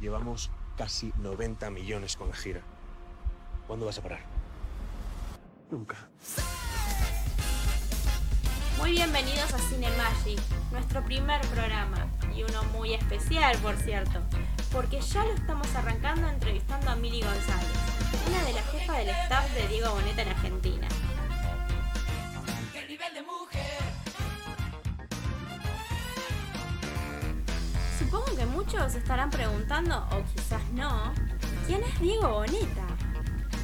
Llevamos casi 90 millones con la gira. ¿Cuándo vas a parar? Nunca. Muy bienvenidos a Cine Magic, nuestro primer programa, y uno muy especial, por cierto, porque ya lo estamos arrancando entrevistando a Mili González, una de las jefas del staff de Diego Boneta en Argentina. Muchos estarán preguntando, o quizás no, ¿quién es Diego Boneta?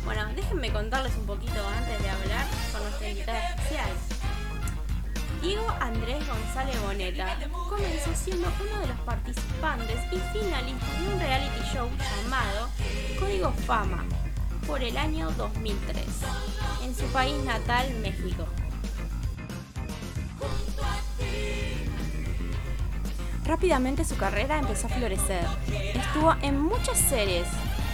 Bueno, déjenme contarles un poquito antes de hablar con nuestra invitada especial. Diego Andrés González Boneta comenzó siendo uno de los participantes y finalistas de un reality show llamado Código Fama por el año 2003 en su país natal, México. Rápidamente su carrera empezó a florecer. Estuvo en muchas series.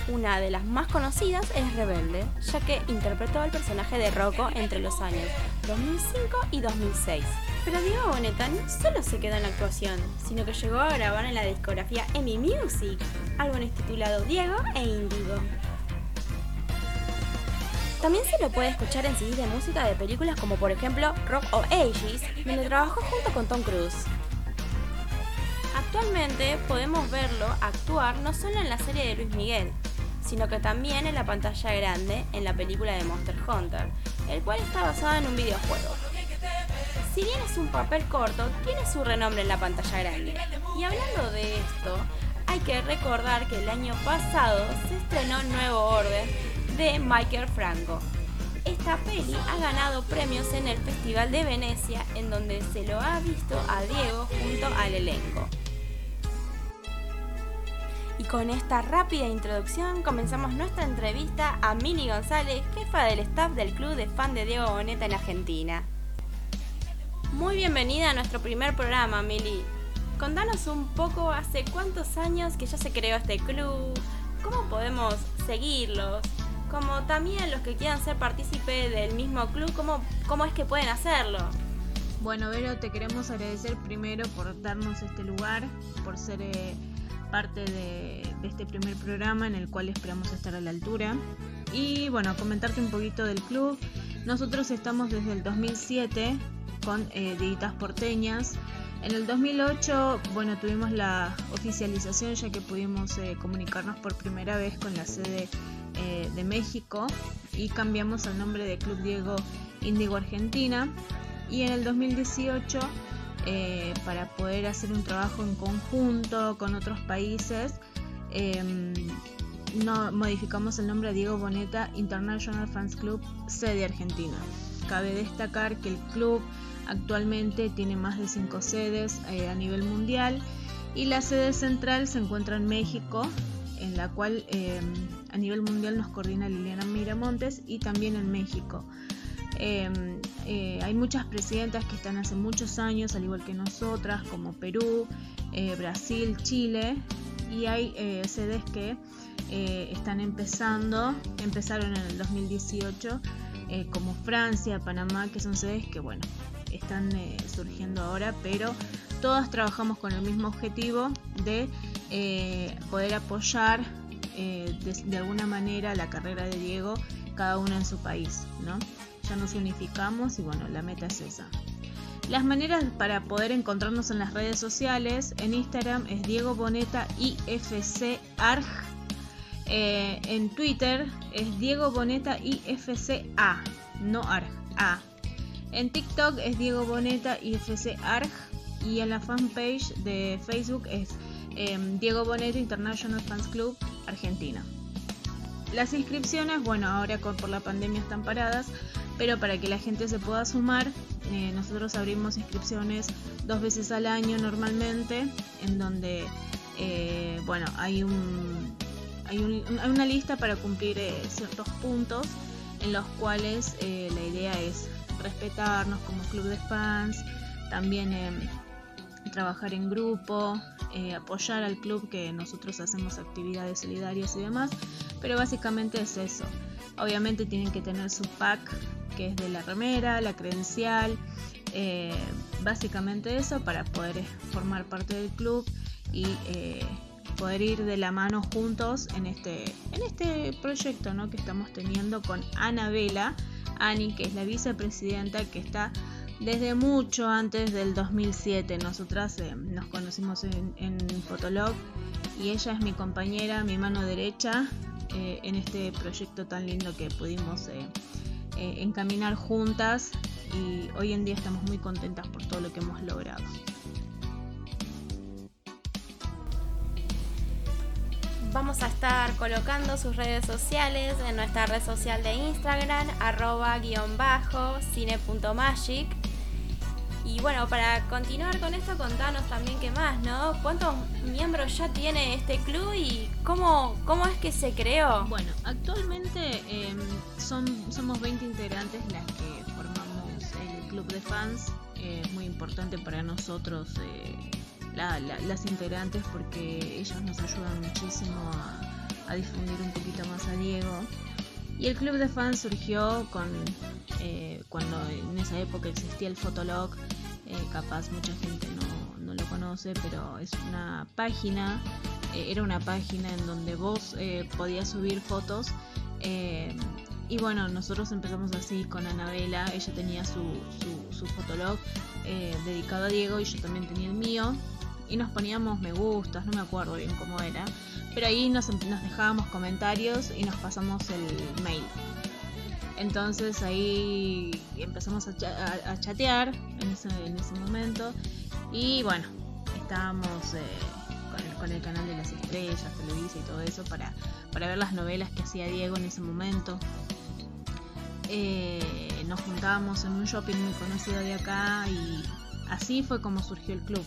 Una de las más conocidas es Rebelde, ya que interpretó el personaje de Rocco entre los años 2005 y 2006. Pero Diego Boneta no solo se quedó en la actuación, sino que llegó a grabar en la discografía Emmy Music, álbumes titulado Diego e Indigo. También se lo puede escuchar en CDs de música de películas como por ejemplo Rock of Ages, donde trabajó junto con Tom Cruise. Actualmente podemos verlo actuar no solo en la serie de Luis Miguel, sino que también en la pantalla grande en la película de Monster Hunter, el cual está basado en un videojuego. Si bien es un papel corto, tiene su renombre en la pantalla grande. Y hablando de esto, hay que recordar que el año pasado se estrenó Nuevo Orden de Michael Franco. Esta peli ha ganado premios en el Festival de Venecia, en donde se lo ha visto a Diego junto al elenco. Con esta rápida introducción comenzamos nuestra entrevista a Mili González, jefa del staff del club de fan de Diego Boneta en Argentina. Muy bienvenida a nuestro primer programa, Mili. Contanos un poco hace cuántos años que ya se creó este club, cómo podemos seguirlos, como también los que quieran ser partícipe del mismo club, cómo, cómo es que pueden hacerlo. Bueno, Vero, te queremos agradecer primero por darnos este lugar, por ser eh, parte de, este primer programa en el cual esperamos estar a la altura. Y bueno, comentarte un poquito del club. Nosotros estamos desde el 2007 con eh, Porteñas. En el 2008, bueno, tuvimos la oficialización ya que pudimos eh, comunicarnos por primera vez con la sede eh, de México y cambiamos el nombre de Club Diego Índigo Argentina. Y en el 2018, eh, para poder hacer un trabajo en conjunto con otros países, em, modificamos el nombre a Diego Boneta International Fans Club, sede Argentina. Cabe destacar que el club Actualmente tiene más de cinco sedes eh, a nivel mundial y la sede central se encuentra en México, en la cual eh, a nivel mundial nos coordina Liliana Miramontes y también en México. Eh, hay muchas presidentas que están hace muchos años, al igual que nosotras, como Perú, eh, Brasil, Chile, y hay eh, sedes que están empezando, empezaron en el 2018, como Francia, Panamá, que son sedes que, bueno, están surgiendo ahora, pero todas trabajamos con el mismo objetivo de poder apoyar de, de, alguna manera la carrera de Diego, cada uno en su país, ¿no? Ya nos unificamos y bueno, la meta es esa. Las maneras para poder encontrarnos en las redes sociales, en Instagram es Diego Boneta IFC ARG, eh, en Twitter es Diego Boneta IFCA, no ARG, A. En TikTok es Diego Boneta IFC ARG y en la fanpage de Facebook es eh, Diego Boneta International Fans Club Argentina. Las inscripciones, bueno, ahora por la pandemia están paradas, pero para que la gente se pueda sumar, eh, nosotros abrimos inscripciones dos veces al año normalmente, en donde, eh, bueno, hay, un, una lista para cumplir eh, ciertos puntos en los cuales la idea es respetarnos como club de fans, también trabajar en grupo, apoyar al club que nosotros hacemos actividades solidarias y demás, pero básicamente es eso. Obviamente tienen que tener su pack que es de la remera, la credencial, eh, básicamente eso para poder formar parte del club y poder ir de la mano juntos en este, en este proyecto ¿no? que estamos teniendo con Ana Vela, Ani, que es la vicepresidenta que está desde mucho antes del 2007. Nosotras eh, nos conocimos en, en, Fotolog y ella es mi compañera, mi mano derecha eh, en este proyecto tan lindo que pudimos eh, encaminar juntas y hoy en día estamos muy contentas por todo lo que hemos logrado. Vamos a estar colocando sus redes sociales en nuestra red social de Instagram, arroba guion bajo, cine.magic. Y bueno, para continuar con esto, contanos también qué más, ¿no? ¿Cuántos miembros ya tiene este club y cómo, cómo es que se creó? Bueno, actualmente em, son, somos 20 integrantes las que formamos el club de fans. Es muy importante para nosotros. Eh, las integrantes porque ellas nos ayudan muchísimo a, difundir un poquito más a Diego. Y el club de fans surgió con eh, cuando en esa época existía el Fotolog, eh, capaz mucha gente no, no, lo conoce, pero es una página, eh, era una página en donde vos podías subir fotos. y bueno, nosotros empezamos así con Anabela, ella tenía su, su, su fotolog dedicado a Diego y yo también tenía el mío y nos poníamos me gustas, no me acuerdo bien cómo era, pero ahí nos, nos dejábamos comentarios y nos pasamos el mail. Entonces ahí empezamos a, chatear en ese, en ese, momento y bueno, estábamos eh, con, el, canal de las estrellas, Televisa y todo eso para, para ver las novelas que hacía Diego en ese momento. Eh, nos juntábamos en un shopping muy conocido de acá y así fue como surgió el club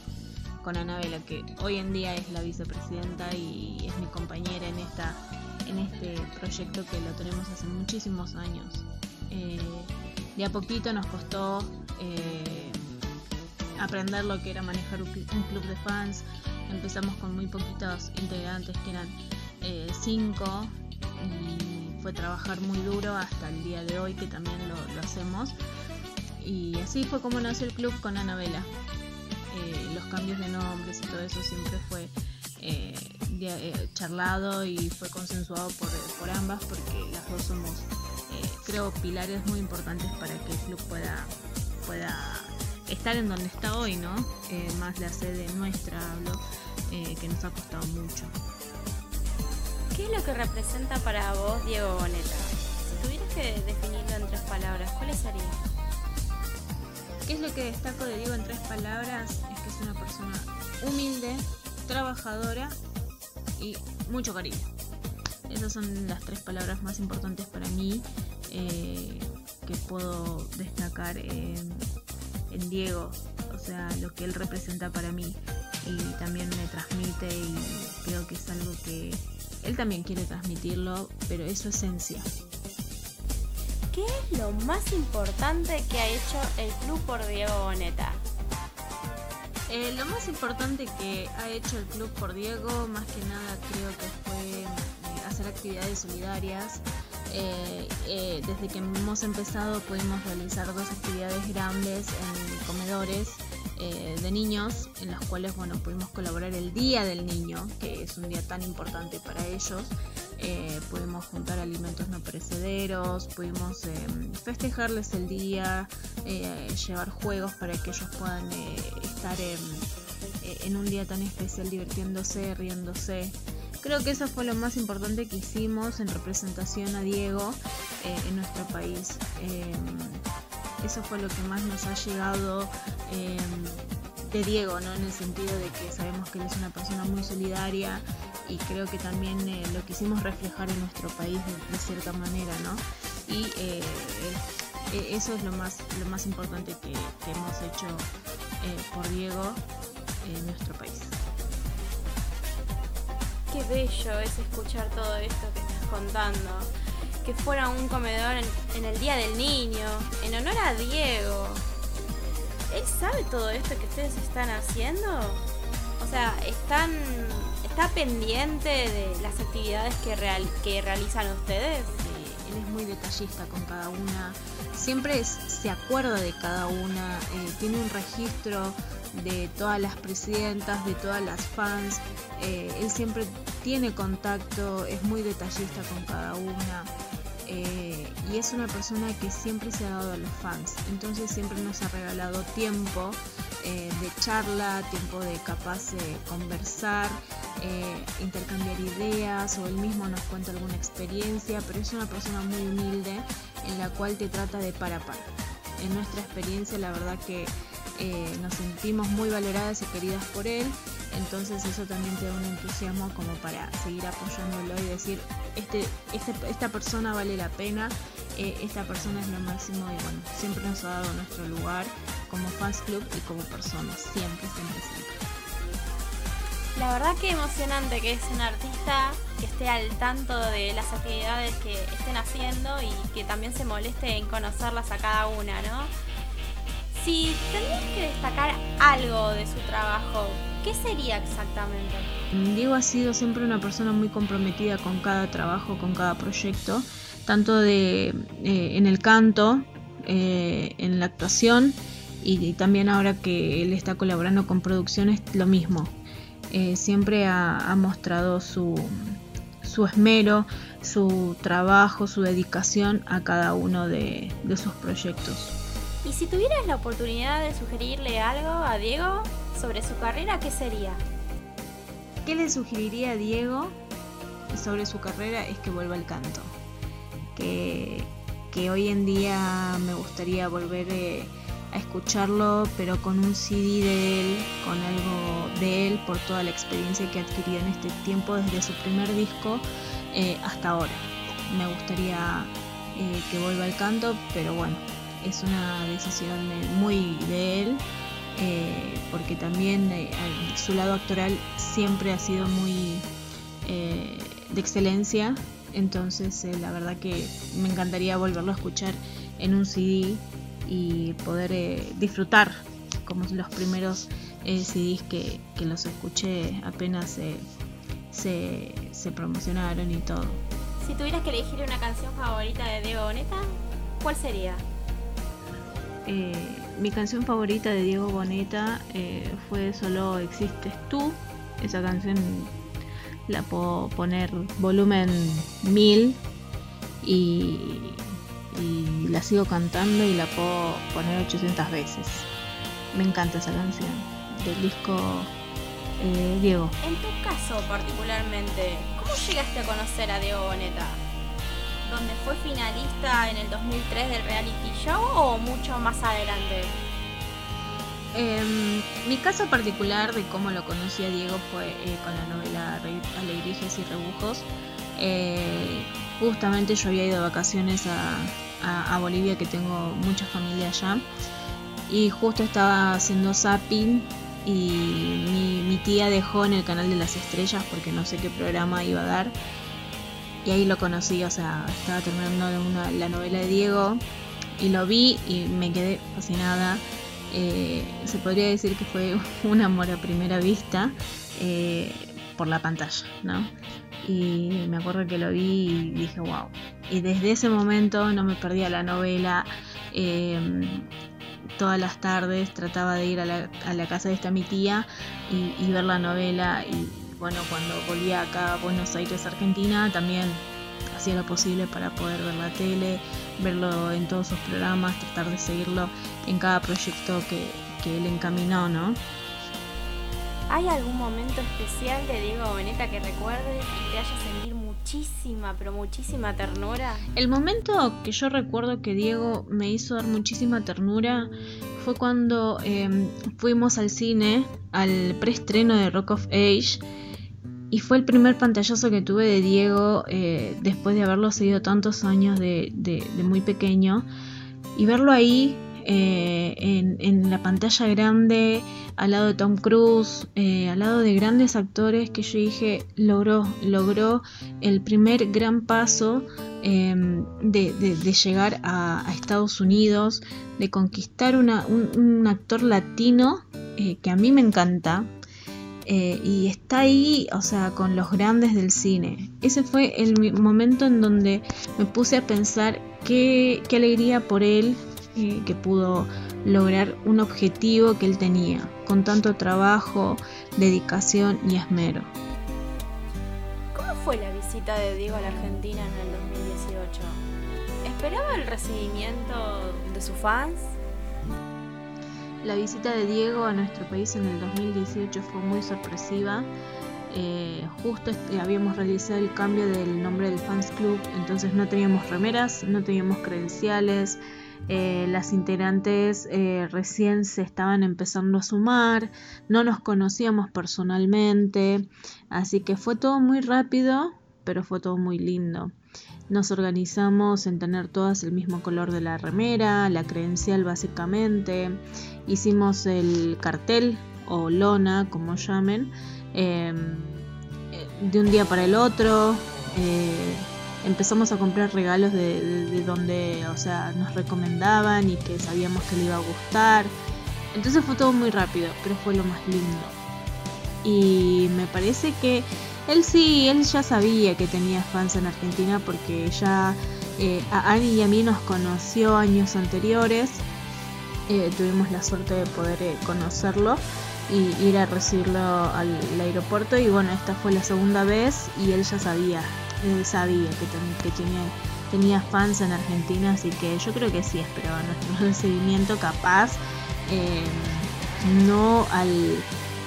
con Anabela, que hoy en día es la vicepresidenta y es mi compañera en, esta, en este proyecto que lo tenemos hace muchísimos años. Eh, de a poquito nos costó eh, aprender lo que era manejar un, club de fans. Empezamos con muy poquitos integrantes, que eran eh, cinco, y fue trabajar muy duro hasta el día de hoy, que también lo, hacemos. Y así fue como nació el club con Anabela. Los cambios de nombres y todo eso siempre fue eh, eh, charlado y fue consensuado por, ambas porque las dos somos, creo, pilares muy importantes para que el club pueda, pueda estar en donde está hoy, ¿no? más la sede nuestra, hablo, que nos ha costado mucho. ¿Qué es lo que representa para vos Diego Boneta? Si tuvieras que definirlo en tres palabras, ¿cuáles serían? ¿Qué es lo que destaco de Diego en tres palabras? Es que es una persona humilde, trabajadora y mucho cariño. Esas son las tres palabras más importantes para mí eh, que puedo destacar en, Diego. O sea, lo que él representa para mí y también me transmite y creo que es algo que él también quiere transmitirlo, pero es su esencia. ¿Qué es lo más importante que ha hecho el club por Diego Boneta? Eh, lo más importante que ha hecho el club por Diego, más que nada creo que fue eh, hacer actividades solidarias. Eh, desde que hemos empezado pudimos realizar dos actividades grandes en comedores de niños, en las cuales bueno pudimos colaborar el Día del Niño, que es un día tan importante para ellos. Eh, pudimos juntar alimentos no perecederos, pudimos em, festejarles el día, eh, llevar juegos para que ellos puedan eh, estar en, un día tan especial divirtiéndose, riéndose. Creo que eso fue lo más importante que hicimos en representación a Diego en nuestro país. Eso fue lo que más nos ha llegado de Diego, ¿no? En el sentido de que sabemos que él es una persona muy solidaria, y creo que también eh, lo quisimos reflejar en nuestro país de, cierta manera, ¿no? Y eh, eh, eso es lo más, lo más importante que, hemos hecho por Diego en nuestro país. Qué bello es escuchar todo esto que estás contando. Que fuera un comedor en el Día del Niño, en honor a Diego. ¿Él sabe todo esto que ustedes están haciendo? O sea, están ¿Está pendiente de las actividades que, real, que realizan ustedes? él es muy detallista con cada una. Siempre se acuerda de cada una. Eh, tiene un registro de todas las presidentas, de todas las fans. Eh, él siempre tiene contacto, es muy detallista con cada una. Eh, y es una persona que siempre se ha dado a los fans, entonces siempre nos ha regalado tiempo eh, de charla, tiempo de capaz de conversar, intercambiar ideas o él mismo nos cuenta alguna experiencia, pero es una persona muy humilde en la cual te trata de par a par. En nuestra experiencia la verdad que eh, nos sentimos muy valoradas y queridas por él, entonces eso también te da un entusiasmo como para seguir apoyándolo y decir, este, este esta persona vale la pena, eh, esta persona es lo máximo y bueno, siempre nos ha dado nuestro lugar como fans club y como personas, siempre, siempre, siempre. La verdad que emocionante que es un artista que esté al tanto de las actividades que estén haciendo y que también se moleste en conocerlas a cada una, ¿no? Si tendrías que destacar algo de su trabajo, ¿qué sería exactamente? Diego ha sido siempre una persona muy comprometida con cada trabajo, con cada proyecto, tanto de, eh, en el canto, eh, en la actuación y, también ahora que él está colaborando con producciones, lo mismo. Eh, siempre ha, mostrado su, su, esmero, su trabajo, su dedicación a cada uno de sus proyectos. Y si tuvieras la oportunidad de sugerirle algo a Diego sobre su carrera, ¿qué sería? ¿Qué le sugeriría a Diego sobre su carrera? Es que vuelva al canto. Que, hoy en día me gustaría volver eh, escucharlo, pero con un CD de él, con algo de él, por toda la experiencia que ha adquirido en este tiempo, desde su primer disco eh, hasta ahora. Me gustaría eh, que vuelva al canto, pero bueno, es una decisión muy de él, eh, porque también su lado actoral siempre ha sido muy de excelencia, entonces la verdad que me encantaría volverlo a escuchar en un CD y poder disfrutar como los primeros CDs que, los escuché apenas se, se promocionaron y todo. Si tuvieras que elegir una canción favorita de Diego Boneta, ¿cuál sería? Eh, mi canción favorita de Diego Boneta eh, fue Solo Existes tú. Esa canción la puedo poner volumen 1000 y, la sigo cantando y la puedo poner 800 veces. Me encanta esa canción del disco eh, Diego. En tu caso particularmente, ¿cómo llegaste a conocer a Diego Boneta? donde fue finalista en el 2003 del reality show o mucho más adelante? Em, mi caso particular de cómo lo conocí a Diego fue eh, con la novela Alegrijes y Rebujos. Eh, justamente yo había ido de vacaciones a, Bolivia, que tengo mucha familia allá, y justo estaba haciendo zapping y mi, tía dejó en el canal de las estrellas porque no sé qué programa iba a dar y ahí lo conocí, o sea, estaba terminando la novela de Diego y lo vi y me quedé fascinada. Eh, se podría decir que fue un amor a primera vista eh, por la pantalla, ¿no? Y me acuerdo que lo vi y dije, wow. Y desde ese momento no me perdía la novela. Eh, todas las tardes trataba de ir a la, a la casa de esta mi tía y, y ver la novela y bueno, cuando volvía acá a Buenos Aires, Argentina, también hacía lo posible para poder ver la tele, verlo en todos sus programas, tratar de seguirlo en cada proyecto que, que él encaminó, ¿no? ¿Hay algún momento especial de Diego Boneta que recuerdes y te haya sentir muchísima, pero muchísima ternura? El momento que yo recuerdo que Diego me hizo dar muchísima ternura fue cuando em, fuimos al cine, al preestreno de Rock of Age, y fue el primer pantallazo que tuve de Diego eh, después de haberlo seguido tantos años de, muy pequeño. Y verlo ahí eh, en, la pantalla grande, al lado de Tom Cruise, eh, al lado de grandes actores que yo dije, logró, logró el primer gran paso em, de, llegar a, Estados Unidos, de conquistar un, un, actor latino que a mí me encanta, eh, y está ahí, o sea, con los grandes del cine. Ese fue el momento en donde me puse a pensar qué, alegría por él eh, que pudo lograr un objetivo que él tenía, con tanto trabajo, dedicación y esmero. ¿Cómo fue la visita de Diego a la Argentina en el 2018? ¿Esperaba el recibimiento de sus fans? La visita de Diego a nuestro país en el 2018 fue muy sorpresiva. Eh, justo habíamos realizado el cambio del nombre del fans club, entonces no teníamos remeras, no teníamos credenciales, eh, las integrantes eh, recién se estaban empezando a sumar, no nos conocíamos personalmente, así que fue todo muy rápido, pero fue todo muy lindo. Nos organizamos en tener todas el mismo color de la remera, la credencial básicamente, hicimos el cartel o lona, como llamen, em, eh, de un día para el otro empezamos a comprar regalos de, donde, o sea, nos recomendaban y que sabíamos que le iba a gustar. Entonces fue todo muy rápido, pero fue lo más lindo. Y me parece que él sí, él ya sabía que tenía fans en Argentina porque ya eh, a Annie y a mí nos conoció años anteriores. Eh, tuvimos la suerte de poder eh, conocerlo y ir a recibirlo al aeropuerto y bueno, esta fue la segunda vez y él ya sabía sabía que, tenía, fans en Argentina, así que yo creo que sí esperaba nuestro recibimiento capaz, eh, no al,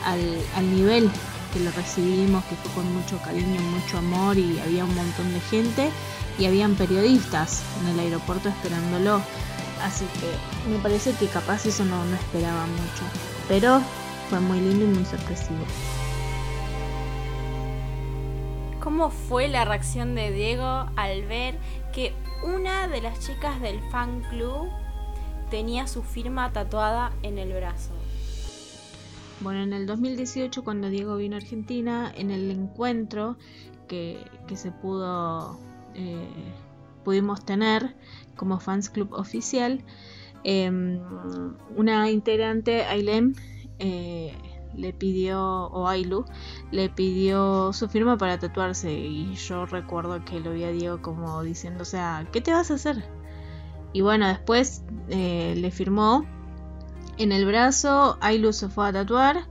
al, nivel que lo recibimos, que fue con mucho cariño, mucho amor y había un montón de gente y habían periodistas en el aeropuerto esperándolo. Así que me parece que capaz eso no, no esperaba mucho. Pero fue muy lindo y muy sorpresivo. ¿Cómo fue la reacción de Diego al ver que una de las chicas del fan club tenía su firma tatuada en el brazo? Bueno, en el 2018 cuando Diego vino a Argentina, en el encuentro que, se pudo, eh, pudimos tener como fans club oficial, em, una integrante, Ailem, eh, le pidió, o Ailu, le pidió su firma para tatuarse. Y yo recuerdo que lo vi a Diego como diciendo, o sea, ¿qué te vas a hacer? Y bueno, después eh, le firmó en el brazo, Ailu se fue a tatuar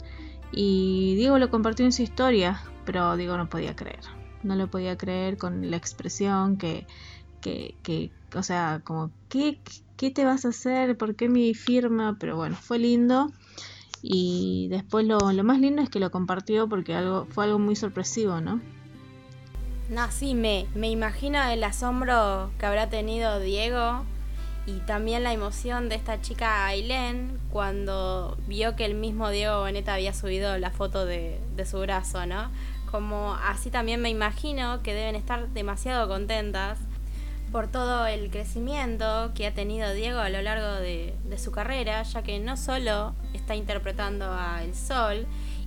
y Diego lo compartió en su historia, pero Diego no podía creer. No lo podía creer con la expresión que, que, que o sea, como, ¿qué, ¿qué te vas a hacer? ¿Por qué mi firma? Pero bueno, fue lindo. Y después lo, más lindo es que lo compartió porque algo, fue algo muy sorpresivo, ¿no? No, sí, me, me imagino el asombro que habrá tenido Diego y también la emoción de esta chica Ailén cuando vio que el mismo Diego Boneta había subido la foto de, de su brazo, ¿no? Como así también me imagino que deben estar demasiado contentas por todo el crecimiento que ha tenido Diego a lo largo de, su carrera, ya que no solo está interpretando a El Sol,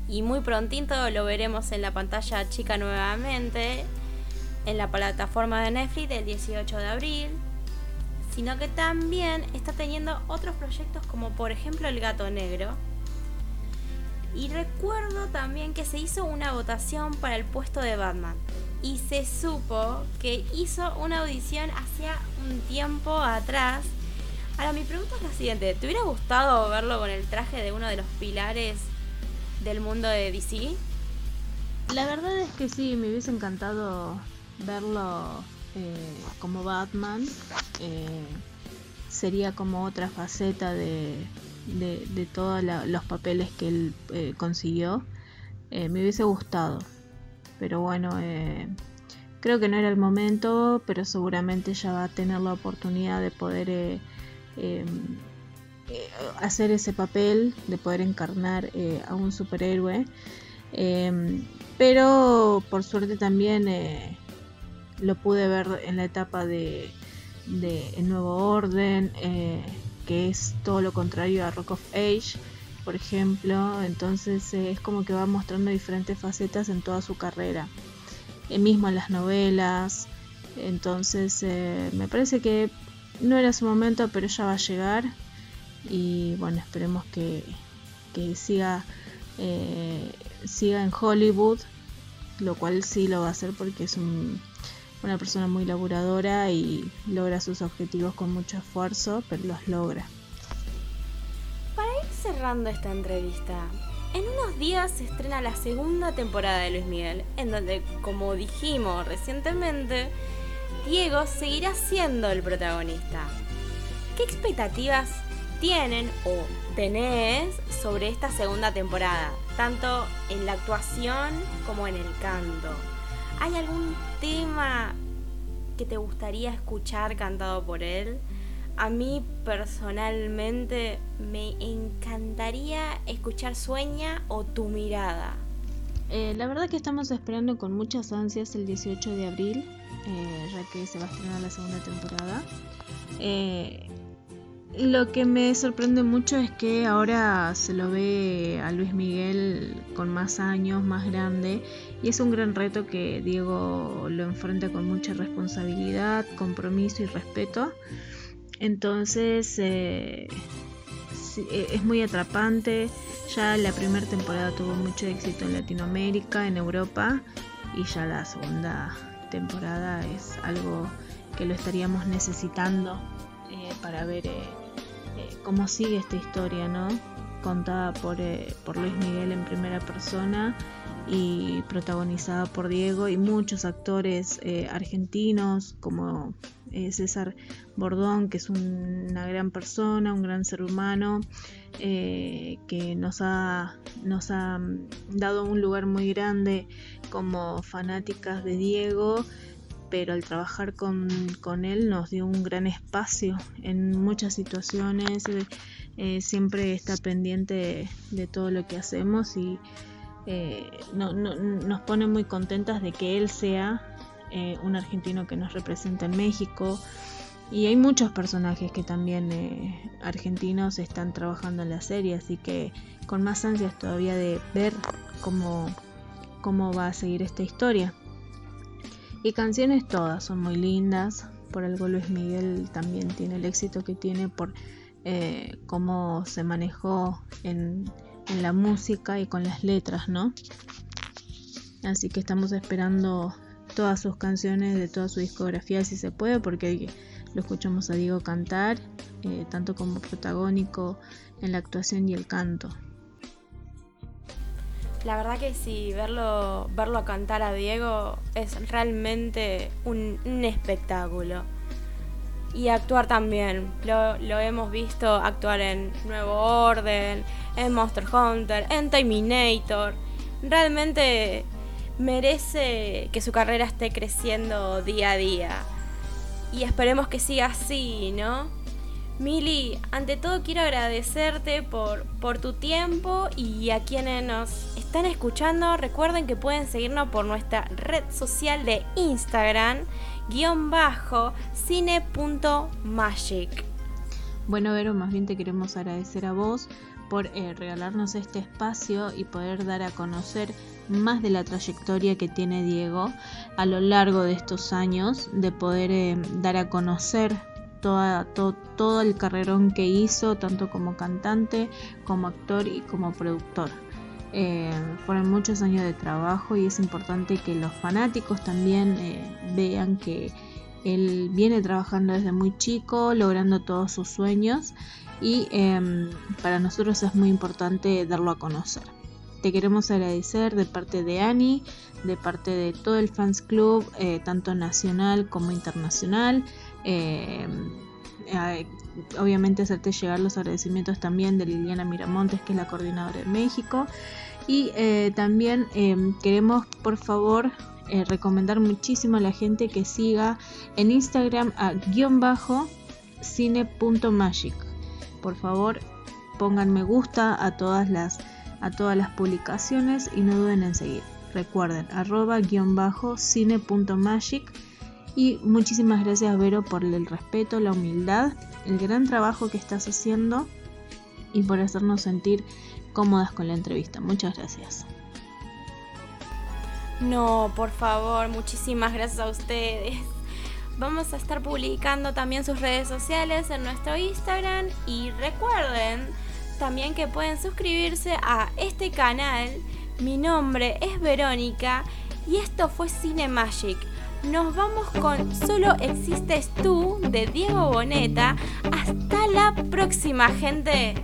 y muy prontito lo veremos en la pantalla chica nuevamente, en la plataforma de Netflix del 18 de abril, sino que también está teniendo otros proyectos como por ejemplo El Gato Negro. Y recuerdo también que se hizo una votación para el puesto de Batman y se supo que hizo una audición hacía un tiempo atrás. Ahora mi pregunta es la siguiente, ¿te hubiera gustado verlo con el traje de uno de los pilares del mundo de DC? La verdad es que sí, me hubiese encantado verlo eh, como Batman. Eh, sería como otra faceta de, de, todos los papeles que él eh, consiguió. me hubiese gustado pero bueno, eh, creo que no era el momento, pero seguramente ya va a tener la oportunidad de poder eh, em, eh, hacer ese papel, de poder encarnar a un superhéroe. Em, pero por suerte también lo pude ver en la etapa de, El Nuevo Orden, que es todo lo contrario a Rock of Age por ejemplo, entonces eh, es como que va mostrando diferentes facetas en toda su carrera, eh, mismo en las novelas, entonces eh, me parece que no era su momento, pero ya va a llegar. Y bueno, esperemos que, que siga, siga en Hollywood, lo cual sí lo va a hacer porque es una persona muy laburadora y logra sus objetivos con mucho esfuerzo, pero los logra. cerrando esta entrevista, en unos días se estrena la segunda temporada de Luis Miguel, en donde, como dijimos recientemente, Diego seguirá siendo el protagonista. ¿Qué expectativas tienen o tenés sobre esta segunda temporada, tanto en la actuación como en el canto? ¿Hay algún tema que te gustaría escuchar cantado por él? A mí personalmente me encantaría escuchar Sueña o Tu mirada. Eh, la verdad que estamos esperando con muchas ansias el 18 de abril, eh, ya que se va a estrenar la segunda temporada. Eh, lo que me sorprende mucho es que ahora se lo ve a Luis Miguel con más años, más grande, y es un gran reto que Diego lo enfrenta con mucha responsabilidad, compromiso y respeto. Entonces eh, eh, es muy atrapante. Ya la primera temporada tuvo mucho éxito en Latinoamérica, en Europa y ya la segunda temporada es algo que lo estaríamos necesitando eh, para ver cómo sigue esta historia, ¿no? Contada por, por Luis Miguel en primera persona y protagonizada por Diego y muchos actores argentinos como eh, César Bordón, que es una gran persona, un gran ser humano, eh, que nos ha, nos ha mm, dado un lugar muy grande como fanáticas de Diego, pero al trabajar con, él nos dio un gran espacio en muchas situaciones, eh, siempre está pendiente de, todo lo que hacemos y nos pone muy contentas de que él sea eh, un argentino que nos representa en México. Y hay muchos personajes que también eh, argentinos están trabajando en la serie, así que con más ansias todavía de ver cómo, cómo va a seguir esta historia. Y canciones todas son muy lindas, por algo Luis Miguel también tiene el éxito que tiene por eh, cómo se manejó en, en la música y con las letras, ¿no? Así que estamos esperando todas sus canciones de toda su discografía si se puede, porque lo escuchamos a Diego cantar, eh, tanto como protagónico en la actuación y el canto. La verdad que sí, verlo, verlo cantar a Diego es realmente un, espectáculo. Y actuar también. Lo, lo, hemos visto actuar en Nuevo Orden, en Monster Hunter, en Terminator. Realmente merece que su carrera esté creciendo día a día. Y esperemos que siga así, ¿no? Mili, ante todo quiero agradecerte por, por tu tiempo y a quienes nos están escuchando, recuerden que pueden seguirnos por nuestra red social de Instagram, guion bajo, cine.magic. Bueno, Vero, más bien te queremos agradecer a vos por eh, regalarnos este espacio y poder dar a conocer más de la trayectoria que tiene Diego a lo largo de estos años, de poder eh, dar a conocer todo el carrerón que hizo, tanto como cantante, como actor y como productor. Eh, fueron muchos años de trabajo y es importante que los fanáticos también vean que él viene trabajando desde muy chico, logrando todos sus sueños y em, para nosotros es muy importante darlo a conocer. Te queremos agradecer de parte de Ani, de parte de todo el fans club, eh, tanto nacional como internacional. Eh, obviamente hacerte llegar los agradecimientos también de Liliana Miramontes, que es la coordinadora de México. Y eh, también em, queremos, por favor, recomendar muchísimo a la gente que siga en Instagram a guion bajo cine.magic por favor pongan me gusta a todas las, a todas las publicaciones y no duden en seguir. Recuerden, arroba guion bajo cine.magic y muchísimas gracias Vero por el respeto, la humildad, el gran trabajo que estás haciendo y por hacernos sentir cómodas con la entrevista. Muchas gracias. No, por favor, muchísimas gracias a ustedes. Vamos a estar publicando también sus redes sociales en nuestro Instagram y recuerden también que pueden suscribirse a este canal. Mi nombre es Verónica y esto fue Cine Magic nos vamos con Solo existes tú de Diego Boneta. Hasta la próxima, gente.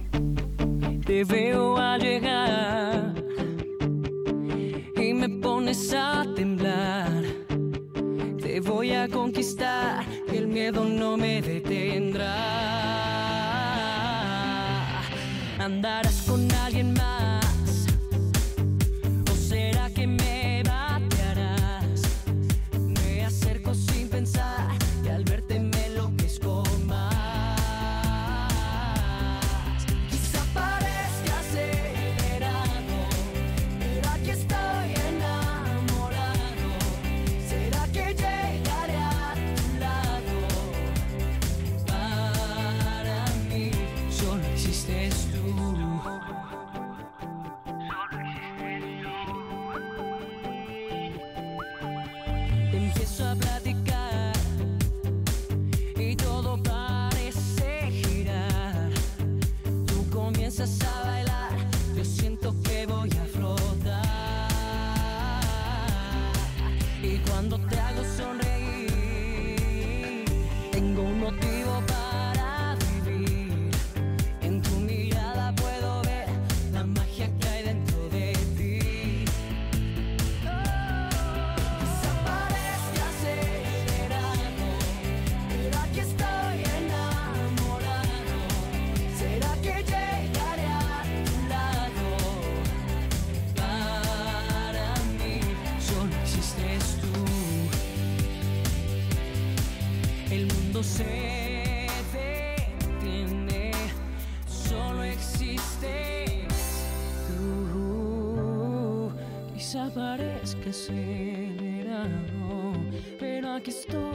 Te veo a llegar y me pones a temblar. Te voy a conquistar, el miedo no me detendrá. Andarás con alguien más degenerado, pero aquí estoy.